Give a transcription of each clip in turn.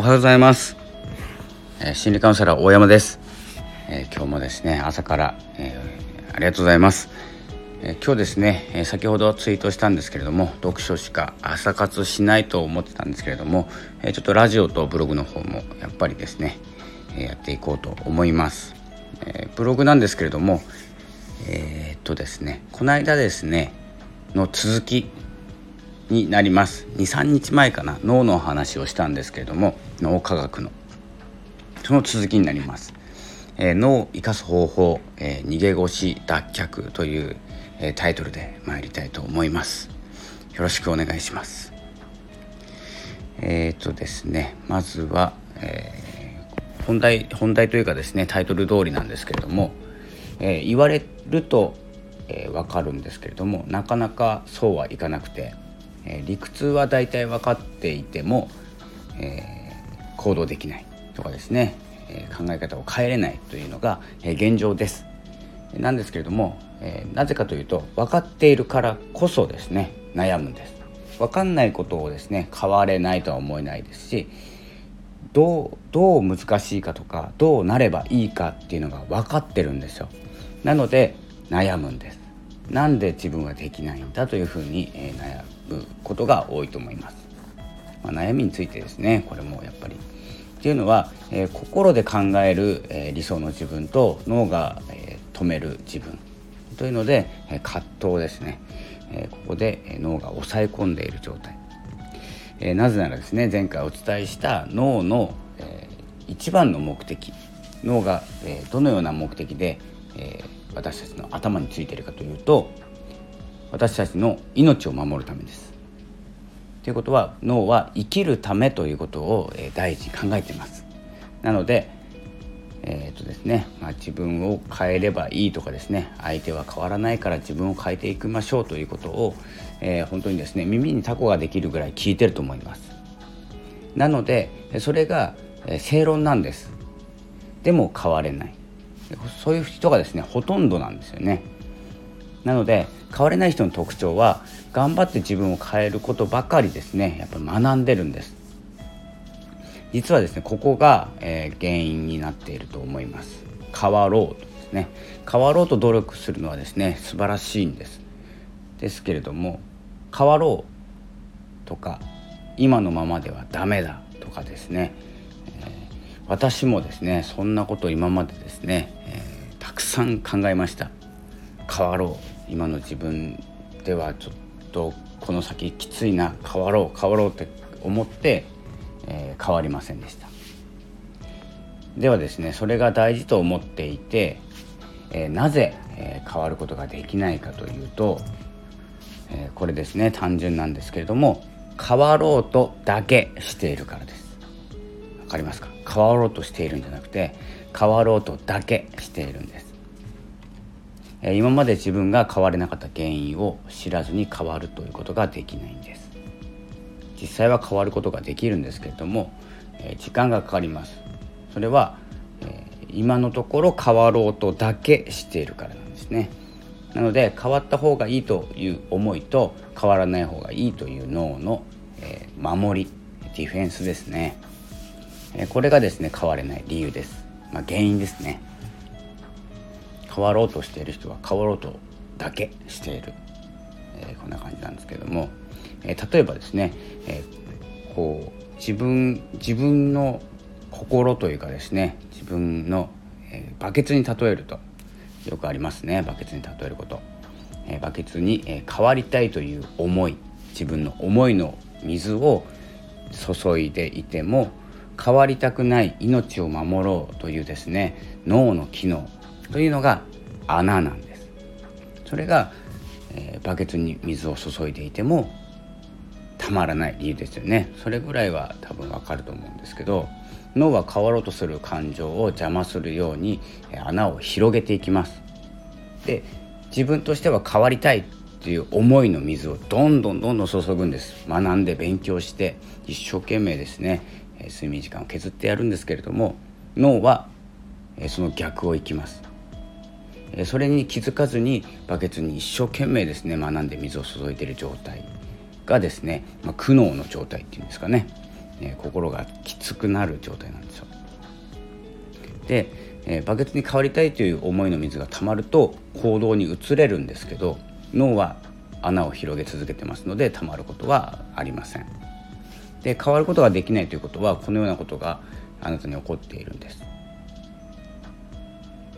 おはようございます、えー、心理カウンセラー大山です、えー、今日もですね朝から、えー、ありがとうございます、え今日ですね、え先ほどツイートしたんですけれども読書しか朝活しないと思ってたんですけれども、えちょっとラジオとブログの方もやっぱりですね、えやっていこうと思います、えブログなんですけれどもえっとですねこの間ですねの続きになります。23日前かな。脳の話をしたんですけれども脳科学の。その続きになります、えー、脳を生かす方法、えー、逃げ腰脱却という、えー、タイトルで参りたいと思います。よろしくお願いします。えっ、とですねまずは、え本題本題というかですねタイトル通りなんですけれども、え言われるとえー、分かるんですけれどもなかなかそうはいかなくて、えー、理屈は大体分かっていても、えー、行動できないとかですね、え考え方を変えれないというのが、え現状です。なんですけれども、えなぜかというと分かっているからこそですね悩むんです。分かんないことをですね変われないとは思えないですしどうどう難しいかとかどうなればいいかっていうのが分かってるんですよ。なので悩むんです。なんで自分はできないんだというふうに、え悩むことが多いと思います。まあ、悩みについてですねこれもやっぱり。っていうのは、えー、心で考える、えー、理想の自分と脳が、えー、止める自分。というので、え葛藤ですね、えここで、え脳が抑え込んでいる状態、えなぜならですね前回お伝えした脳の、え一番の目的。脳が、えどのような目的で、えー私たちの頭についているかというと私たちの命を守るためです。ということは脳は生きるためということを、え第一に考えています。なのでえーとですねまあ、自分を変えればいいとかですね相手は変わらないから自分を変えていきましょうということを、えー、本当にですね耳にタコができるぐらい聞いてると思いますなのでそれが、え正論なんですでも変われないそういう人がですねほとんどなんですよねなので変われない人の特徴は頑張って自分を変えることばかりですね。やっぱり学んでるんです。実はですねここが、えー、原因になっていると思います。変わろうとですね。変わろうと努力するのはですね素晴らしいんです。ですけれども変わろうとか今のままではダメだとかですね。私もですねそんなことを今までですね、えー、たくさん考えました。変わろう。今の自分ではちょっとこの先きついな変わろう変わろうって思って、えー、変わりませんでした。ではですねそれが大事と思っていて、えー、なぜ、え変わることができないかというと、えこれですね単純なんですけれども変わろうとだけしているからです。わかりますか？変わろうとしているんじゃなくて変わろうとだけしているんです、今まで自分が変われなかった原因を知らずに変わるということができないんです。実際は変わることができるんですけれども、時間がかかります。それは、今のところ変わろうとだけしているからなんですね。なので変わった方がいいという思いと変わらない方がいいという脳の、守りディフェンスですね。これがですね変われない理由です、まあ、原因ですね。変わろうとしている人は変わろうとだけしている、えー、こんな感じなんですけども、えー、例えばですね、えー、こう自分自分の心というかですね自分の、えバケツに例えると。よくありますねバケツに例えること、えバケツに、え変わりたいという思い自分の思いの水を注いでいても変わりたくない命を守ろうというですね脳の機能というのが穴なんです。それが、えー、バケツに水を注いでいてもたまらない理由ですよね。それぐらいは多分わかると思うんですけど脳は変わろうとする感情を邪魔するように穴を広げていきます。で自分としては変わりたいっていう思いの水をどんどんどんどん注ぐんです。学んで勉強して一生懸命ですね睡眠時間を削ってやるんですけれども脳はその逆をいきます。それに気づかずにバケツに一生懸命ですね学んで水を注いでる状態がですね、まあ、苦悩の状態っていうんですかねえ心がきつくなる状態なんですよ。で、え、バケツに変わりたいという思いの水がたまると行動に移れるんですけど脳は穴を広げ続けてますのでたまることはありません。で変わることができないということはこのようなことがあなたに起こっているんです。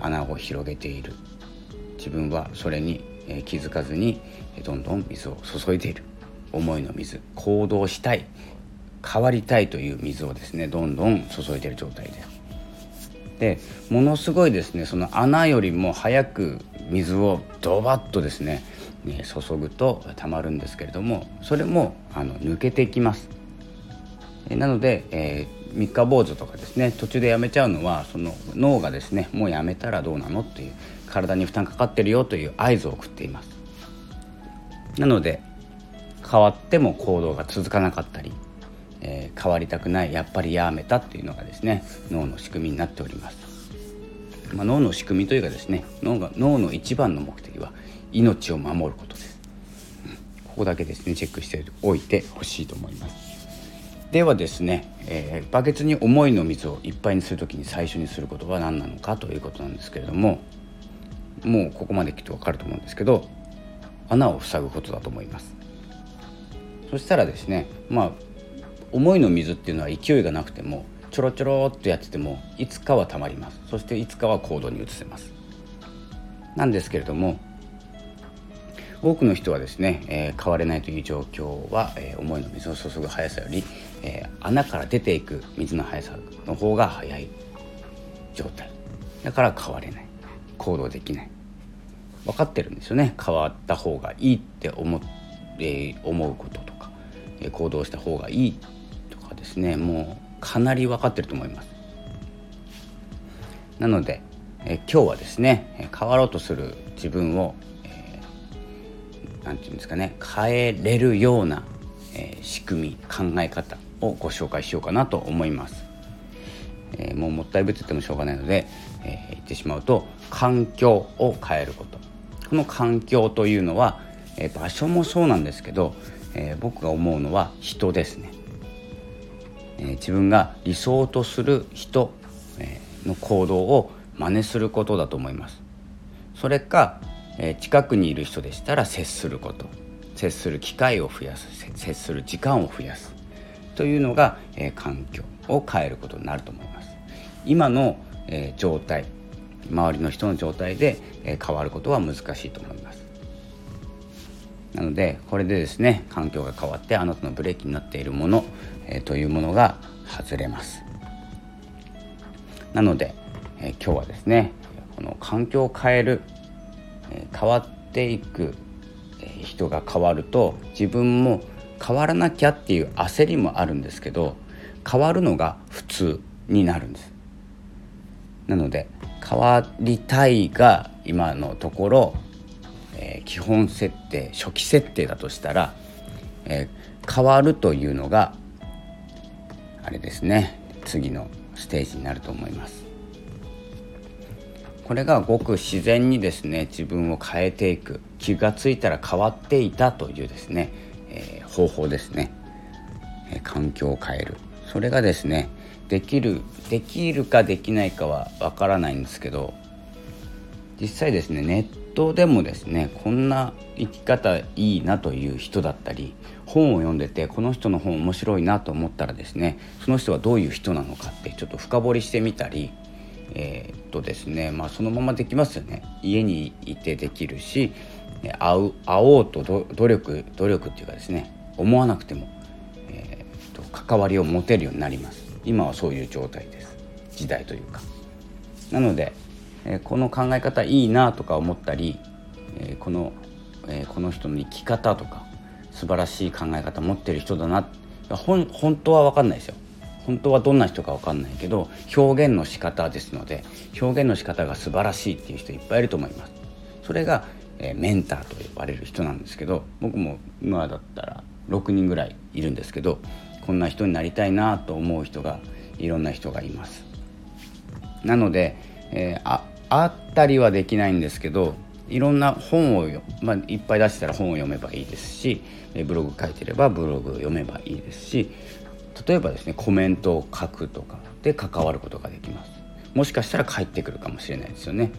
穴を広げている。自分はそれに気づかずにどんどん水を注いでいる。思いの水行動したい。変わりたいという水をですねどんどん注いでいる状態で。す。でものすごいですねその穴よりも早く水をドバッとですね注ぐとたまるんですけれどもそれもあの抜けていきます。なので、えー、三日坊主とかですね途中でやめちゃうのはその脳がですねもうやめたらどうなのっていう体に負担かかってるよという合図を送っています。なので変わっても行動が続かなかったり、えー、変わりたくないやっぱりやめたっていうのがですね脳の仕組みになっております、まあ、脳の仕組みというかですね脳が脳の一番の目的は命を守ることです、ここだけですねチェックしておいてほしいと思います。ではですね、えー、バケツに思いの水をいっぱいにする時に最初にすることは何なのかということなんですけれどももうここまで来て分かると思うんですけど穴を塞ぐことだと思います。そしたらですねまあ思いの水っていうのは勢いがなくてもちょろちょろっとやっててもいつかはたまります。そしていつかは行動に移せます。なんですけれども多くの人はですね、えー、変われないという状況は、えー、思いの水を注ぐ速さより、えー、穴から出ていく水の速さの方が速い状態。だから変われない。行動できない。分かってるんですよね。変わった方がいいって思,、えー、思うこととか、えー、行動した方がいいとかですね。もうかなり分かってると思います。なので、えー、今日はですね変わろうとする自分を何て言うんですかね変えれるような、えー、仕組み考え方をご紹介しようかなと思います。えー、もうもったいぶっててもしょうがないので、えー、言ってしまうと環境を変えること。この環境というのは、えー、場所もそうなんですけど、え僕が思うのは人ですね、え自分が理想とする人、えの行動を真似することだと思います。それかえ近くにいる人でしたら接すること。接する機会を増やす。接する時間を増やす。というのが、え環境を変えることになると思います。今の、え状態。周りの人の状態で、え変わることは難しいと思います。なのでこれでですね環境が変わってあなたのブレーキになっているもの、えというものが外れます。なので、え今日はですねこの環境を変える変わっていく人が変わると自分も変わらなきゃっていう焦りもあるんですけど変わるのが普通になるんです。なので変わりたいが今のところ、えー、基本設定初期設定だとしたら、えー、変わるというのがあれですね次のステージになると思います。これがごく自然にですね自分を変えていく気が付いたら変わっていたというですね、えー、方法ですね、えー、環境を変える。それがですねできるできるかできないかはわからないんですけど実際ですねネットでもですねこんな生き方いいなという人だったり本を読んでてこの人の本面白いなと思ったらですねその人はどういう人なのかってちょっと深掘りしてみたりえー、っとですねまあそのままできますよね。家にいてできるし会う会おうと努力努力っていうかですね思わなくても、えー、と関わりを持てるようになります。今はそういう状態です。時代というか。なので、え、この考え方いいなとか思ったり、え、この、え、この人の生き方とか素晴らしい考え方持ってる人だな。本当は分かんないですよ。本当はどんな人か分かんないけど表現の仕方ですので表現の仕方が素晴らしいっていう人いっぱいいると思います。それが、え、メンターと呼ばれる人なんですけど僕も今だったら6人ぐらいいるんですけどこんな人になりたいなと思う人がいろんな人がいます。なので、えー、ああったりはできないんですけどいろんな本を、まあ、いっぱい出したら本を読めばいいですしブログ書いてればブログを読めばいいですし例えばですねコメントを書くとかで関わることができます。もしかしたら返ってくるかもしれないですよね。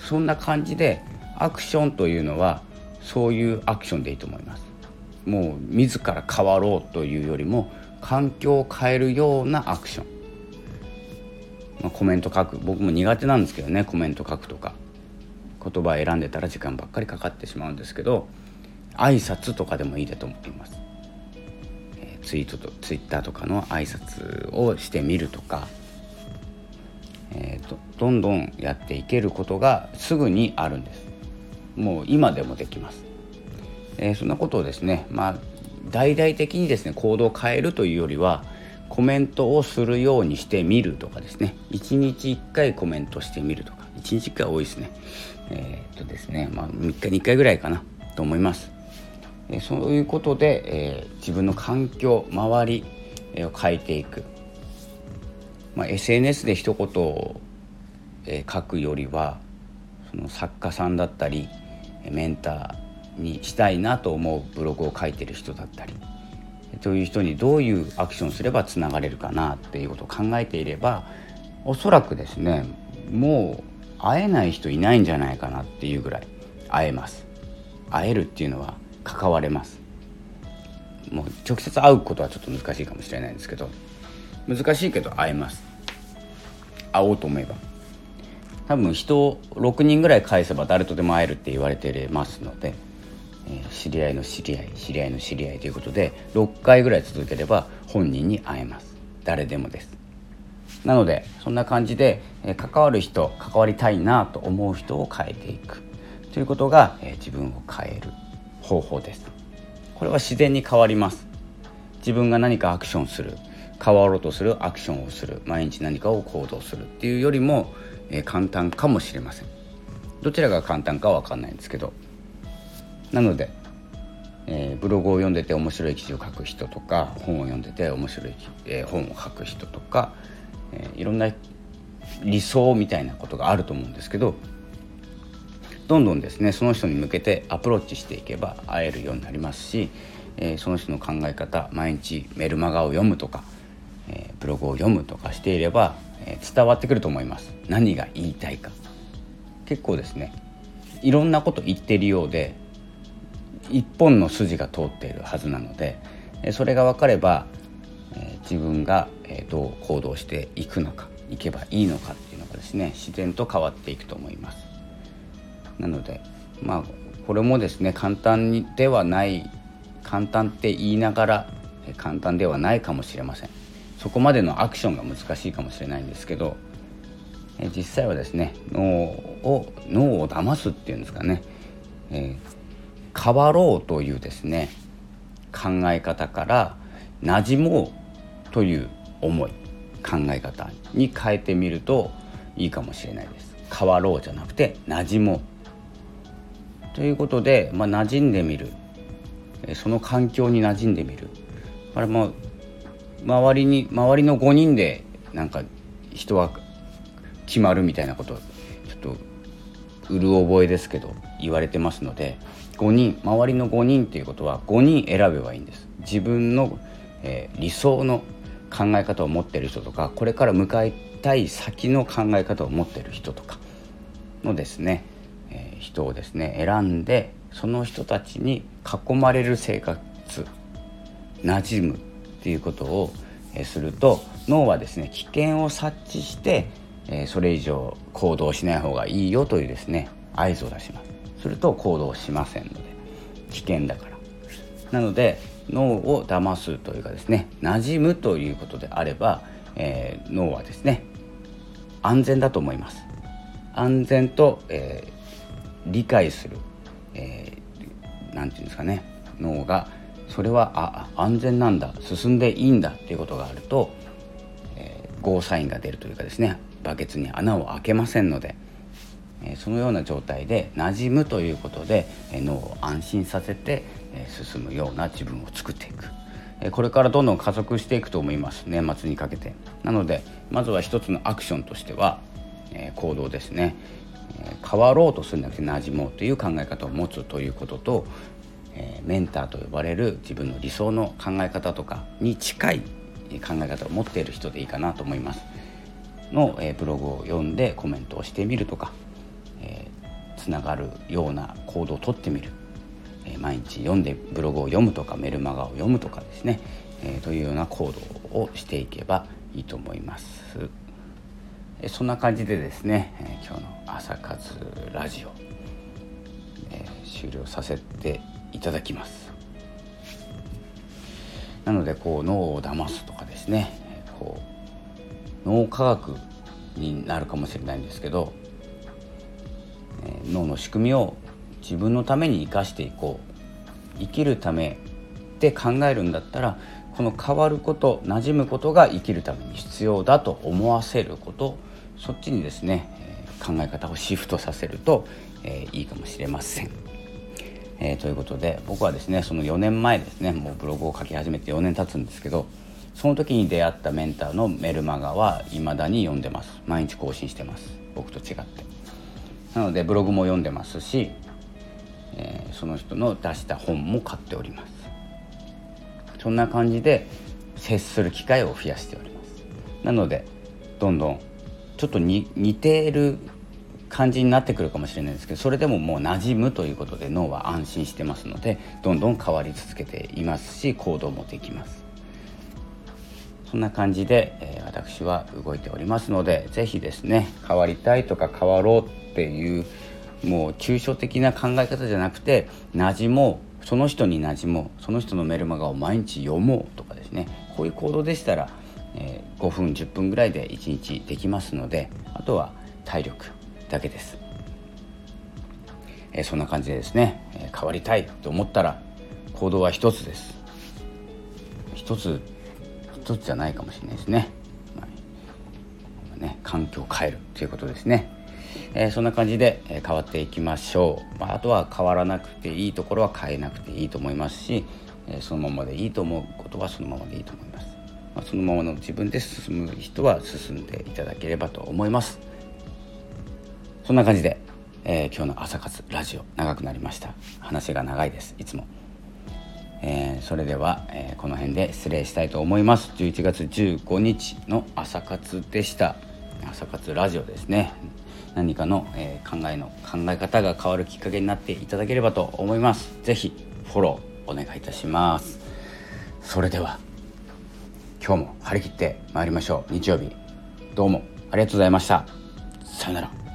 そんな感じでアクションというのはそういうアクションでいいと思います。もう自ら変わろうというよりも環境を変えるようなアクション、まあ、コメント書く。僕も苦手なんですけどねコメント書くとか。言葉選んでたら時間ばっかりかかってしまうんですけど挨拶とかでもいいだと思っています、ツイートとツイッターとかの挨拶をしてみるとか、えーと、どんどんやっていけることがすぐにあるんです。もう今でもできます、えー、そんなことをですねまあ大々的にですね行動を変えるというよりはコメントをするようにしてみるとかですね。1日1回コメントしてみるとか。1日1回多いですね。えー、っとですねまあ3日に1回ぐらいかなと思います、え、そういうことで、え、自分の環境周りを変えていく、まあ、SNS で一言、え、書くよりはその作家さんだったりメンターにしたいなと思うブログを書いてる人だったりという人にどういうアクションすればつながれるかなっていうことを考えていればおそらくですねもう会えない人いないんじゃないかなっていうぐらい会えます。会えるっていうのは関われます。もう直接会うことはちょっと難しいかもしれないんですけど難しいけど会えます。会おうと思えば。多分人を6人ぐらい返せば誰とでも会えるって言われてますのでえ知り合いの知り合い知り合いの知り合いということで6回ぐらい続ければ本人に会えます。誰でもです。なのでそんな感じで、え関わる人関わりたいなと思う人を変えていく。ということが、え自分を変える。方法です。これは自然に変わります。自分が何かアクションする。変わろうとする。アクションをする。毎日何かを行動するっていうよりも、え簡単かもしれません。どちらが簡単かは分かんないんですけど。なので、えー、ブログを読んでて面白い記事を書く人とか本を読んでて面白い、えー、本を書く人とか、えー、いろんな理想みたいなことがあると思うんですけどどんどんですねその人に向けてアプローチしていけば会えるようになりますし、えー、その人の考え方毎日メルマガを読むとか、えー、ブログを読むとかしていれば、えー、伝わってくると思います何が言いたいか結構ですねいろんなこと言ってるようで一本の筋が通っているはずなのでそれが分かれば自分がどう行動していくのかいけばいいのかっていうのがですね自然と変わっていくと思います。なのでまあこれもですね簡単ではない簡単って言いながら簡単ではないかもしれません。そこまでのアクションが難しいかもしれないんですけど実際はですね脳を脳を騙すっていうんですかね、えー変わろうというですね考え方から馴染もうという思い考え方に変えてみるといいかもしれないです。変わろうじゃなくて馴染もうということで、まあ、馴染んでみる。その環境に馴染んでみる。あれも周りに周りの5人でなんか人は決まるみたいなことちょっとうる覚えですけど言われてますので5人周りの5人っていうことは5人選べばいいんです。自分の、えー、理想の考え方を持ってる人とかこれから向かいたい先の考え方を持ってる人とかのですね、人をですね選んでその人たちに囲まれる生活馴染むっていうことを、すると脳はですね危険を察知して、それ以上行動しない方がいいよというですね合図を出します。すると行動しませんので危険だから。なので脳を騙すというかですね馴染むということであれば、えー、脳はですね安全だと思います。安全と、え、理解する何、えー、て言うんですかね脳がそれはあ安全なんだ進んでいいんだっていうことがあると、えー、ゴーサインが出るというかですねバケツに穴を開けませんのでえそのような状態で馴染むということでえ脳を安心させてえ進むような自分を作っていく。これからどんどん加速していくと思います年末にかけて。なのでまずは一つのアクションとしては行動ですね。変わろうとするんじゃなくて馴染もうという考え方を持つということとえメンターと呼ばれる自分の理想の考え方とかに近い考え方を持っている人でいいかなと思います。の、え、ブログを読んでコメントをしてみるとか、えー、つながるような行動をとってみる、え、毎日読んでブログを読むとかメルマガを読むとかですね、え、というような行動をしていけばいいと思います。え、そんな感じでですね、今日の朝活ラジオ、え、終了させていただきます。なのでこう脳を騙すとかですねこう脳科学になるかもしれないんですけど、え、脳の仕組みを自分のために生かしていこう生きるためって考えるんだったらこの変わること馴染むことが生きるために必要だと思わせることそっちにですね、考え方をシフトさせると、えー、いいかもしれません。えー、ということで僕はですねその4年前ですねもうブログを書き始めて4年経つんですけどその時に出会ったメンターのメルマガは未だに読んでます。毎日更新してます。僕と違って。なのでブログも読んでますし、えー、その人の出した本も買っております。そんな感じで接する機会を増やしております。なのでどんどんちょっと似ている感じになってくるかもしれないですけどそれでももう馴染むということで脳は安心してますのでどんどん変わり続けていますし行動もできます。そんな感じで、えー、私は動いておりますので是非ですね変わりたいとか変わろうっていうもう抽象的な考え方じゃなくて馴染もうその人に馴染もうその人のメルマガを毎日読もうとかですね。こういう行動でしたら、えー、5分10分ぐらいで1日できますのであとは体力だけです、えー、そんな感じでですね、えー、変わりたいと思ったら行動は一つです。一つ一つじゃないかもしれないですね,、まあ、ね環境を変えるということですね。えー、そんな感じで、え、変わっていきましょう、まあ、あとは変わらなくていいところは変えなくていいと思いますし、え、そのままでいいと思うことはそのままでいいと思います、まあ、そのままの自分で進む人は進んでいただければと思います。そんな感じで、え、今日の朝活ラジオ長くなりました。話が長いです。いつも、えー、それでは、えー、この辺で失礼したいと思います。11月15日の朝活でした。朝活ラジオですね。何かの、え考えの考え方が変わるきっかけになっていただければと思います。是非フォローお願いいたします。それでは今日も張り切って参りましょう。日曜日どうもありがとうございました。さよなら。